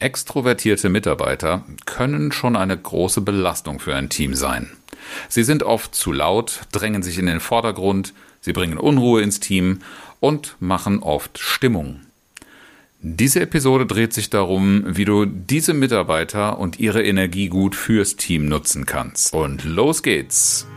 Extrovertierte Mitarbeiter können schon eine große Belastung für ein Team sein. Sie sind oft zu laut, drängen sich in den Vordergrund, sie bringen Unruhe ins Team und machen oft Stimmung. Diese Episode dreht sich darum, wie du diese Mitarbeiter und ihre Energie gut fürs Team nutzen kannst. Und los geht's!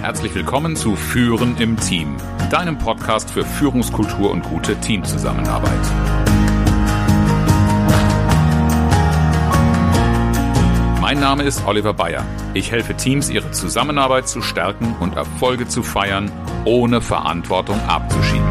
Herzlich willkommen zu Führen im Team, deinem Podcast für Führungskultur und gute Teamzusammenarbeit. Mein Name ist Oliver Bayer. Ich helfe Teams, ihre Zusammenarbeit zu stärken und Erfolge zu feiern, ohne Verantwortung abzuschieben.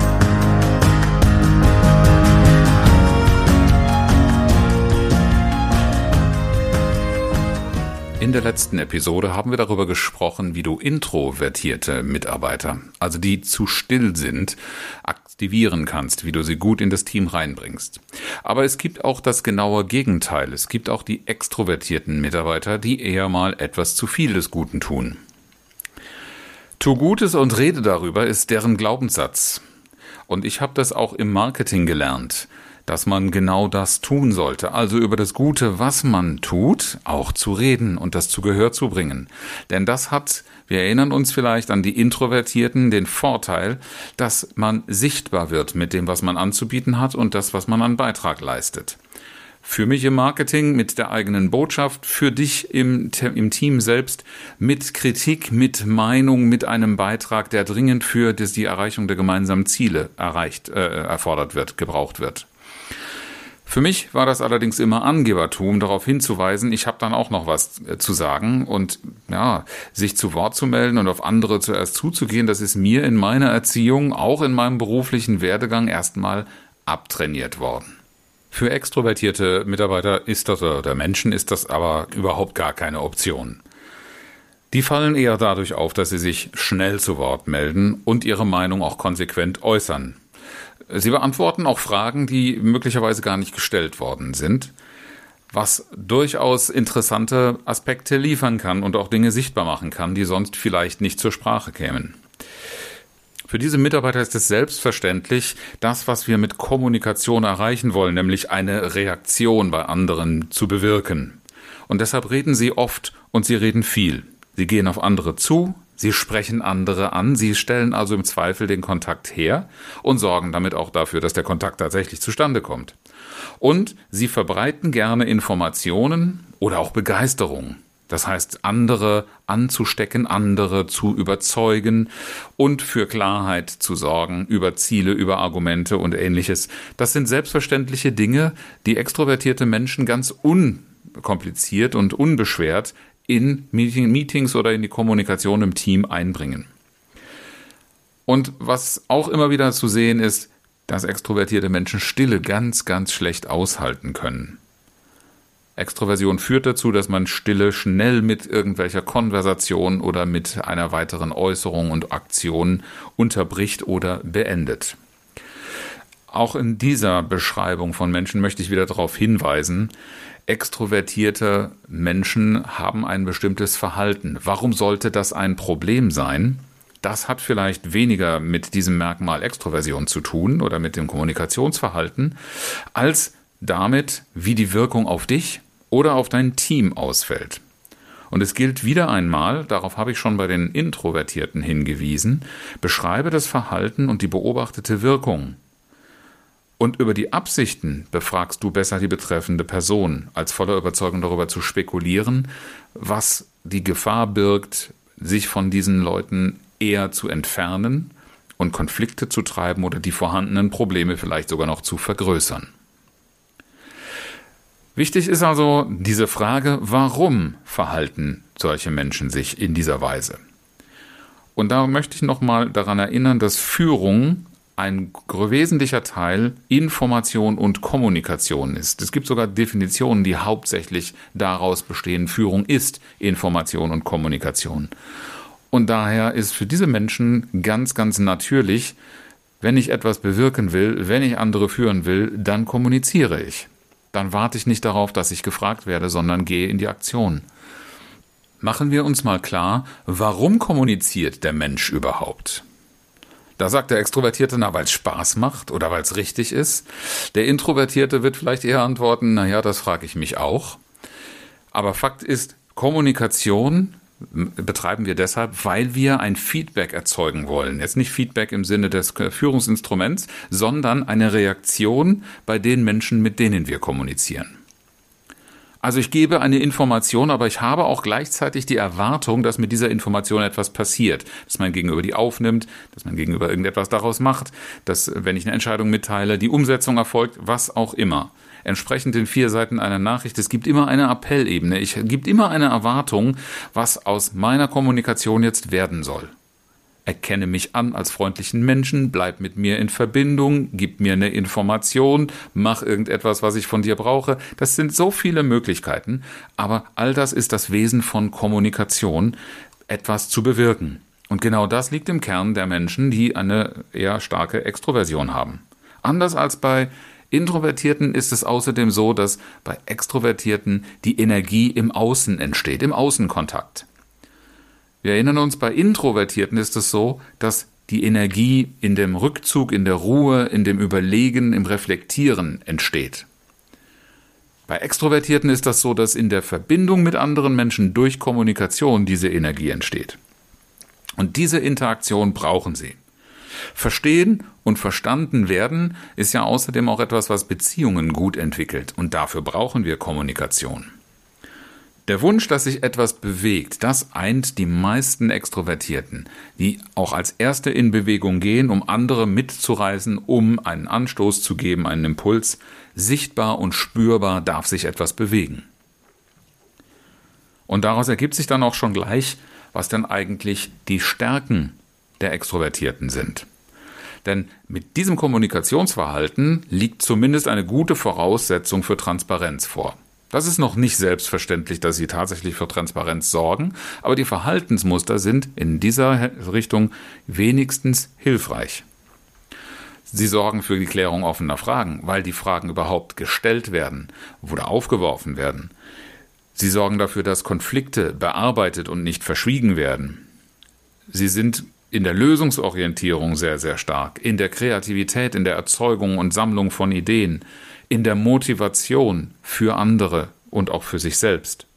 In der letzten Episode haben wir darüber gesprochen, wie du introvertierte Mitarbeiter, also die zu still sind, aktivieren kannst, wie du sie gut in das Team reinbringst. Aber es gibt auch das genaue Gegenteil. Es gibt auch die extrovertierten Mitarbeiter, die eher mal etwas zu viel des Guten tun. Tu Gutes und rede darüber ist deren Glaubenssatz. Und ich habe das auch im Marketing gelernt dass man genau das tun sollte, also über das Gute, was man tut, auch zu reden und das zu Gehör zu bringen. Denn das hat, wir erinnern uns vielleicht an die Introvertierten, den Vorteil, dass man sichtbar wird mit dem, was man anzubieten hat und das, was man an Beitrag leistet. Für mich im Marketing mit der eigenen Botschaft, für dich im, im Team selbst mit Kritik, mit Meinung, mit einem Beitrag, der dringend für die Erreichung der gemeinsamen Ziele erreicht, äh, erfordert wird, gebraucht wird. Für mich war das allerdings immer Angebertum, darauf hinzuweisen, ich habe dann auch noch was äh, zu sagen und ja, sich zu Wort zu melden und auf andere zuerst zuzugehen, das ist mir in meiner Erziehung, auch in meinem beruflichen Werdegang erstmal abtrainiert worden. Für extrovertierte Mitarbeiter ist das oder Menschen ist das aber überhaupt gar keine Option. Die fallen eher dadurch auf, dass sie sich schnell zu Wort melden und ihre Meinung auch konsequent äußern. Sie beantworten auch Fragen, die möglicherweise gar nicht gestellt worden sind, was durchaus interessante Aspekte liefern kann und auch Dinge sichtbar machen kann, die sonst vielleicht nicht zur Sprache kämen. Für diese Mitarbeiter ist es selbstverständlich, das, was wir mit Kommunikation erreichen wollen, nämlich eine Reaktion bei anderen zu bewirken. Und deshalb reden sie oft und sie reden viel. Sie gehen auf andere zu, Sie sprechen andere an, sie stellen also im Zweifel den Kontakt her und sorgen damit auch dafür, dass der Kontakt tatsächlich zustande kommt. Und sie verbreiten gerne Informationen oder auch Begeisterung. Das heißt, andere anzustecken, andere zu überzeugen und für Klarheit zu sorgen über Ziele, über Argumente und ähnliches. Das sind selbstverständliche Dinge, die extrovertierte Menschen ganz unkompliziert und unbeschwert in Meetings oder in die Kommunikation im Team einbringen. Und was auch immer wieder zu sehen ist, dass extrovertierte Menschen Stille ganz, ganz schlecht aushalten können. Extroversion führt dazu, dass man Stille schnell mit irgendwelcher Konversation oder mit einer weiteren Äußerung und Aktion unterbricht oder beendet. Auch in dieser Beschreibung von Menschen möchte ich wieder darauf hinweisen, extrovertierte Menschen haben ein bestimmtes Verhalten. Warum sollte das ein Problem sein? Das hat vielleicht weniger mit diesem Merkmal Extroversion zu tun oder mit dem Kommunikationsverhalten, als damit, wie die Wirkung auf dich oder auf dein Team ausfällt. Und es gilt wieder einmal, darauf habe ich schon bei den Introvertierten hingewiesen, beschreibe das Verhalten und die beobachtete Wirkung. Und über die Absichten befragst du besser die betreffende Person, als voller Überzeugung darüber zu spekulieren, was die Gefahr birgt, sich von diesen Leuten eher zu entfernen und Konflikte zu treiben oder die vorhandenen Probleme vielleicht sogar noch zu vergrößern. Wichtig ist also diese Frage, warum verhalten solche Menschen sich in dieser Weise? Und da möchte ich nochmal daran erinnern, dass Führung ein wesentlicher Teil Information und Kommunikation ist. Es gibt sogar Definitionen, die hauptsächlich daraus bestehen, Führung ist Information und Kommunikation. Und daher ist für diese Menschen ganz, ganz natürlich, wenn ich etwas bewirken will, wenn ich andere führen will, dann kommuniziere ich. Dann warte ich nicht darauf, dass ich gefragt werde, sondern gehe in die Aktion. Machen wir uns mal klar, warum kommuniziert der Mensch überhaupt? Da sagt der Extrovertierte, na, weil es Spaß macht oder weil es richtig ist. Der Introvertierte wird vielleicht eher antworten, na ja, das frage ich mich auch. Aber Fakt ist, Kommunikation betreiben wir deshalb, weil wir ein Feedback erzeugen wollen. Jetzt nicht Feedback im Sinne des Führungsinstruments, sondern eine Reaktion bei den Menschen, mit denen wir kommunizieren. Also ich gebe eine Information, aber ich habe auch gleichzeitig die Erwartung, dass mit dieser Information etwas passiert, dass mein Gegenüber die aufnimmt, dass mein Gegenüber irgendetwas daraus macht, dass wenn ich eine Entscheidung mitteile, die Umsetzung erfolgt, was auch immer. Entsprechend den vier Seiten einer Nachricht, es gibt immer eine Appellebene, es gibt immer eine Erwartung, was aus meiner Kommunikation jetzt werden soll. Erkenne mich an als freundlichen Menschen, bleib mit mir in Verbindung, gib mir eine Information, mach irgendetwas, was ich von dir brauche. Das sind so viele Möglichkeiten, aber all das ist das Wesen von Kommunikation, etwas zu bewirken. Und genau das liegt im Kern der Menschen, die eine eher starke Extroversion haben. Anders als bei Introvertierten ist es außerdem so, dass bei Extrovertierten die Energie im Außen entsteht, im Außenkontakt. Wir erinnern uns, bei Introvertierten ist es so, dass die Energie in dem Rückzug, in der Ruhe, in dem Überlegen, im Reflektieren entsteht. Bei Extrovertierten ist das so, dass in der Verbindung mit anderen Menschen durch Kommunikation diese Energie entsteht. Und diese Interaktion brauchen sie. Verstehen und verstanden werden ist ja außerdem auch etwas, was Beziehungen gut entwickelt. Und dafür brauchen wir Kommunikation. Der Wunsch, dass sich etwas bewegt, das eint die meisten Extrovertierten, die auch als Erste in Bewegung gehen, um andere mitzureißen, um einen Anstoß zu geben, einen Impuls. Sichtbar und spürbar darf sich etwas bewegen. Und daraus ergibt sich dann auch schon gleich, was denn eigentlich die Stärken der Extrovertierten sind. Denn mit diesem Kommunikationsverhalten liegt zumindest eine gute Voraussetzung für Transparenz vor. Das ist noch nicht selbstverständlich, dass sie tatsächlich für Transparenz sorgen, aber die Verhaltensmuster sind in dieser Richtung wenigstens hilfreich. Sie sorgen für die Klärung offener Fragen, weil die Fragen überhaupt gestellt werden oder aufgeworfen werden. Sie sorgen dafür, dass Konflikte bearbeitet und nicht verschwiegen werden. Sie sind in der Lösungsorientierung sehr, sehr stark, in der Kreativität, in der Erzeugung und Sammlung von Ideen in der Motivation für andere und auch für sich selbst.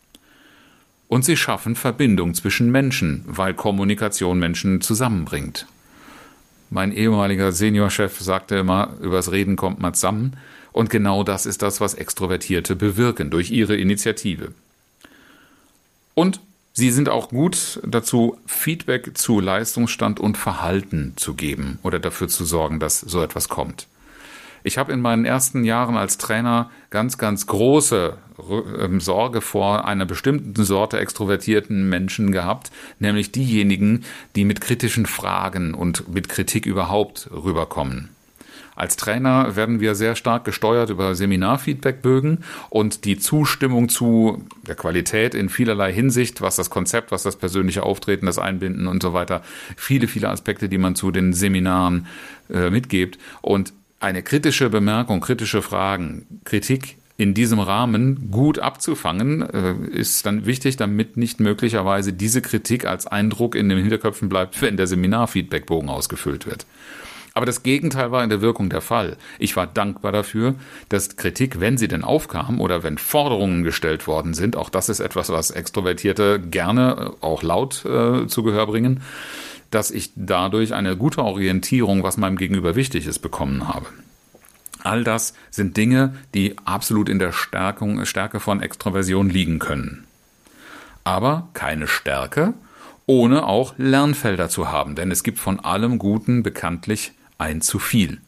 Und sie schaffen Verbindung zwischen Menschen, weil Kommunikation Menschen zusammenbringt. Mein ehemaliger Seniorchef sagte immer, übers Reden kommt man zusammen, und genau das ist das, was Extrovertierte bewirken durch ihre Initiative. Und sie sind auch gut dazu, Feedback zu Leistungsstand und Verhalten zu geben oder dafür zu sorgen, dass so etwas kommt. Ich habe in meinen ersten Jahren als Trainer ganz, ganz große ähm, Sorge vor einer bestimmten Sorte extrovertierten Menschen gehabt, nämlich diejenigen, die mit kritischen Fragen und mit Kritik überhaupt rüberkommen. Als Trainer werden wir sehr stark gesteuert über Seminarfeedbackbögen und die Zustimmung zu der Qualität in vielerlei Hinsicht, was das Konzept, was das persönliche Auftreten, das Einbinden und so weiter, viele, viele Aspekte, die man zu den Seminaren äh, mitgibt. Und eine kritische Bemerkung, kritische Fragen, Kritik in diesem Rahmen gut abzufangen, äh, ist dann wichtig, damit nicht möglicherweise diese Kritik als Eindruck in den Hinterköpfen bleibt, wenn der Seminarfeedbackbogen ausgefüllt wird. Aber das Gegenteil war in der Wirkung der Fall. Ich war dankbar dafür, dass Kritik, wenn sie denn aufkam oder wenn Forderungen gestellt worden sind, auch das ist etwas, was Extrovertierte gerne äh, auch laut äh, zu Gehör bringen, dass ich dadurch eine gute Orientierung, was meinem Gegenüber wichtig ist, bekommen habe. All das sind Dinge, die absolut in der Stärkung, Stärke von Extroversion liegen können. Aber keine Stärke, ohne auch Lernfelder zu haben, denn es gibt von allem Guten bekanntlich ein zu viel.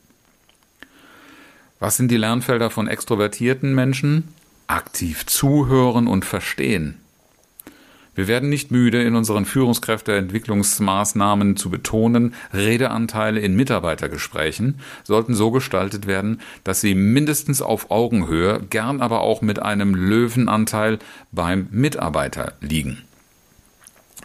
Was sind die Lernfelder von extrovertierten Menschen? Aktiv zuhören und verstehen. Wir werden nicht müde, in unseren Führungskräfteentwicklungsmaßnahmen zu betonen, Redeanteile in Mitarbeitergesprächen sollten so gestaltet werden, dass sie mindestens auf Augenhöhe, gern aber auch mit einem Löwenanteil beim Mitarbeiter liegen.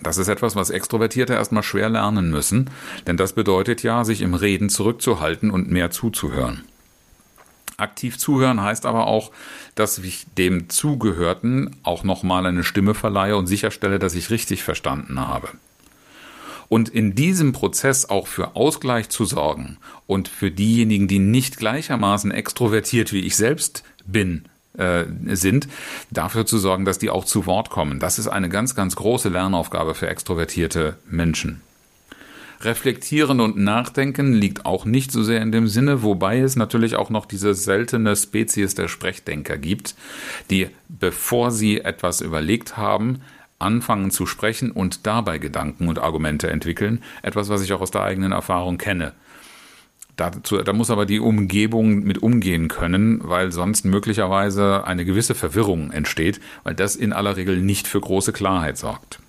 Das ist etwas, was Extrovertierte erstmal schwer lernen müssen, denn das bedeutet ja, sich im Reden zurückzuhalten und mehr zuzuhören. Aktiv zuhören heißt aber auch, dass ich dem Zugehörten auch nochmal eine Stimme verleihe und sicherstelle, dass ich richtig verstanden habe. Und in diesem Prozess auch für Ausgleich zu sorgen und für diejenigen, die nicht gleichermaßen extrovertiert wie ich selbst bin, äh, sind, dafür zu sorgen, dass die auch zu Wort kommen. Das ist eine ganz, ganz große Lernaufgabe für extrovertierte Menschen. Reflektieren und Nachdenken liegt auch nicht so sehr in dem Sinne, wobei es natürlich auch noch diese seltene Spezies der Sprechdenker gibt, die, bevor sie etwas überlegt haben, anfangen zu sprechen und dabei Gedanken und Argumente entwickeln. Etwas, was ich auch aus der eigenen Erfahrung kenne. Dazu, da muss aber die Umgebung mit umgehen können, weil sonst möglicherweise eine gewisse Verwirrung entsteht, weil das in aller Regel nicht für große Klarheit sorgt.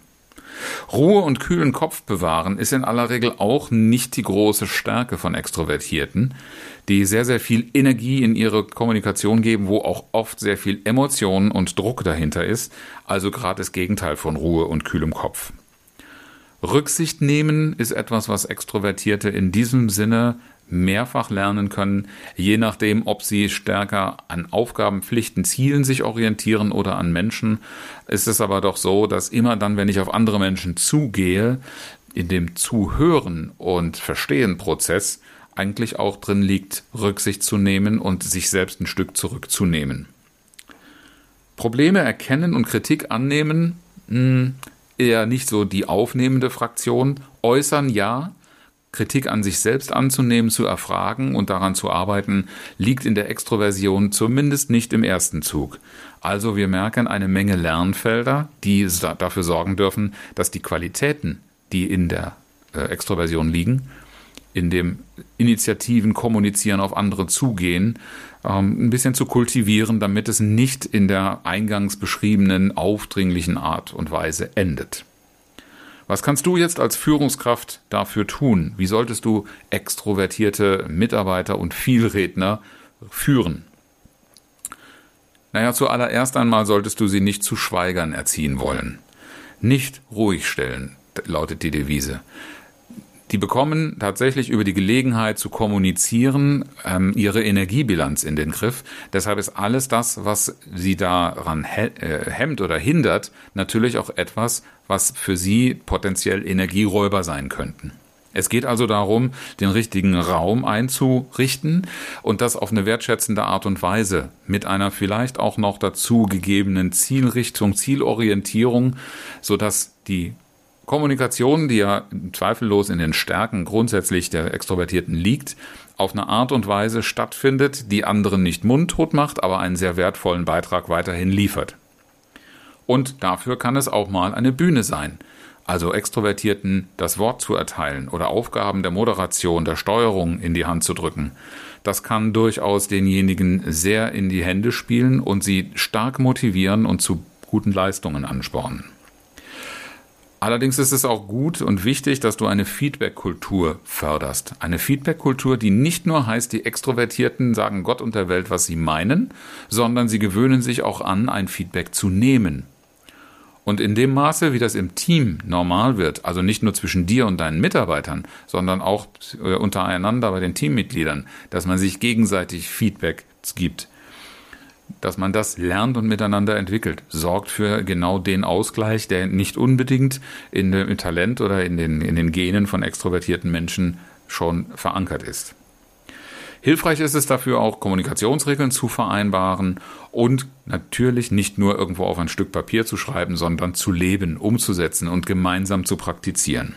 Ruhe und kühlen Kopf bewahren ist in aller Regel auch nicht die große Stärke von Extrovertierten, die sehr, sehr viel Energie in ihre Kommunikation geben, wo auch oft sehr viel Emotion und Druck dahinter ist, also gerade das Gegenteil von Ruhe und kühlem Kopf. Rücksicht nehmen ist etwas, was Extrovertierte in diesem Sinne mehrfach lernen können, je nachdem, ob sie stärker an Aufgaben, Pflichten, Zielen sich orientieren oder an Menschen. Ist es aber doch so, dass immer dann, wenn ich auf andere Menschen zugehe, in dem Zuhören und Verstehen Prozess eigentlich auch drin liegt, Rücksicht zu nehmen und sich selbst ein Stück zurückzunehmen. Probleme erkennen und Kritik annehmen, mh, hm, eher nicht so die aufnehmende Fraktion, äußern ja, Kritik an sich selbst anzunehmen, zu erfragen und daran zu arbeiten, liegt in der Extroversion zumindest nicht im ersten Zug. Also wir merken eine Menge Lernfelder, die dafür sorgen dürfen, dass die Qualitäten, die in der äh, Extroversion liegen, in dem Initiativen, Kommunizieren, auf andere zugehen, ähm, ein bisschen zu kultivieren, damit es nicht in der eingangs beschriebenen aufdringlichen Art und Weise endet. Was kannst du jetzt als Führungskraft dafür tun? Wie solltest du extrovertierte Mitarbeiter und Vielredner führen? Naja, zuallererst einmal solltest du sie nicht zu Schweigern erziehen wollen. Nicht ruhig stellen, lautet die Devise die bekommen tatsächlich über die Gelegenheit zu kommunizieren ähm, ihre Energiebilanz in den Griff. Deshalb ist alles das, was sie daran äh, hemmt oder hindert, natürlich auch etwas, was für sie potenziell Energieräuber sein könnten. Es geht also darum, den richtigen Raum einzurichten und das auf eine wertschätzende Art und Weise mit einer vielleicht auch noch dazu gegebenen Zielrichtung, Zielorientierung, sodass die Kommunikation, die ja zweifellos in den Stärken grundsätzlich der Extrovertierten liegt, auf eine Art und Weise stattfindet, die anderen nicht mundtot macht, aber einen sehr wertvollen Beitrag weiterhin liefert. Und dafür kann es auch mal eine Bühne sein, also Extrovertierten das Wort zu erteilen oder Aufgaben der Moderation, der Steuerung in die Hand zu drücken. Das kann durchaus denjenigen sehr in die Hände spielen und sie stark motivieren und zu guten Leistungen anspornen. Allerdings ist es auch gut und wichtig, dass du eine Feedback-Kultur förderst. Eine Feedback-Kultur, die nicht nur heißt, die Extrovertierten sagen Gott und der Welt, was sie meinen, sondern sie gewöhnen sich auch an, ein Feedback zu nehmen. Und in dem Maße, wie das im Team normal wird, also nicht nur zwischen dir und deinen Mitarbeitern, sondern auch äh, untereinander bei den Teammitgliedern, dass man sich gegenseitig Feedback gibt, dass man das lernt und miteinander entwickelt, sorgt für genau den Ausgleich, der nicht unbedingt in dem Talent oder in den, in den Genen von extrovertierten Menschen schon verankert ist. Hilfreich ist es dafür auch, Kommunikationsregeln zu vereinbaren und natürlich nicht nur irgendwo auf ein Stück Papier zu schreiben, sondern zu leben, umzusetzen und gemeinsam zu praktizieren.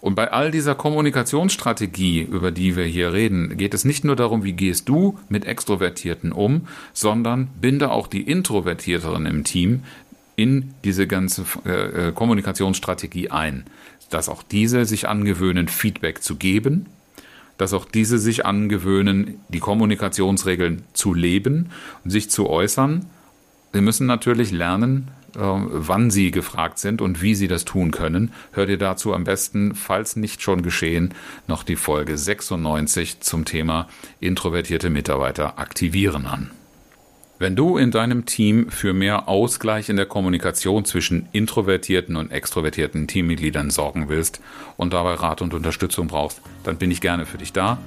Und bei all dieser Kommunikationsstrategie, über die wir hier reden, geht es nicht nur darum, wie gehst du mit Extrovertierten um, sondern binde auch die Introvertierteren im Team in diese ganze äh, äh, Kommunikationsstrategie ein. Dass auch diese sich angewöhnen, Feedback zu geben, dass auch diese sich angewöhnen, die Kommunikationsregeln zu leben und sich zu äußern. Sie müssen natürlich lernen, wann Sie gefragt sind und wie Sie das tun können, hört ihr dazu am besten, falls nicht schon geschehen, noch die Folge 96 zum Thema introvertierte Mitarbeiter aktivieren an. Wenn du in deinem Team für mehr Ausgleich in der Kommunikation zwischen introvertierten und extrovertierten Teammitgliedern sorgen willst und dabei Rat und Unterstützung brauchst, dann bin ich gerne für dich da.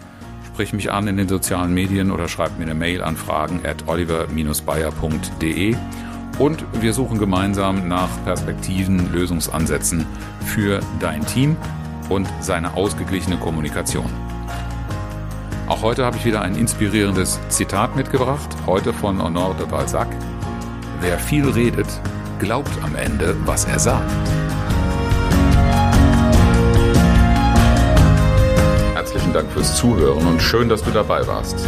Sprich mich an in den sozialen Medien oder schreib mir eine Mail an fragen at oliver-bayer.de und wir suchen gemeinsam nach Perspektiven, Lösungsansätzen für dein Team und seine ausgeglichene Kommunikation. Auch heute habe ich wieder ein inspirierendes Zitat mitgebracht, heute von Honor de Balzac. Wer viel redet, glaubt am Ende, was er sagt. Herzlichen Dank fürs Zuhören und schön, dass du dabei warst.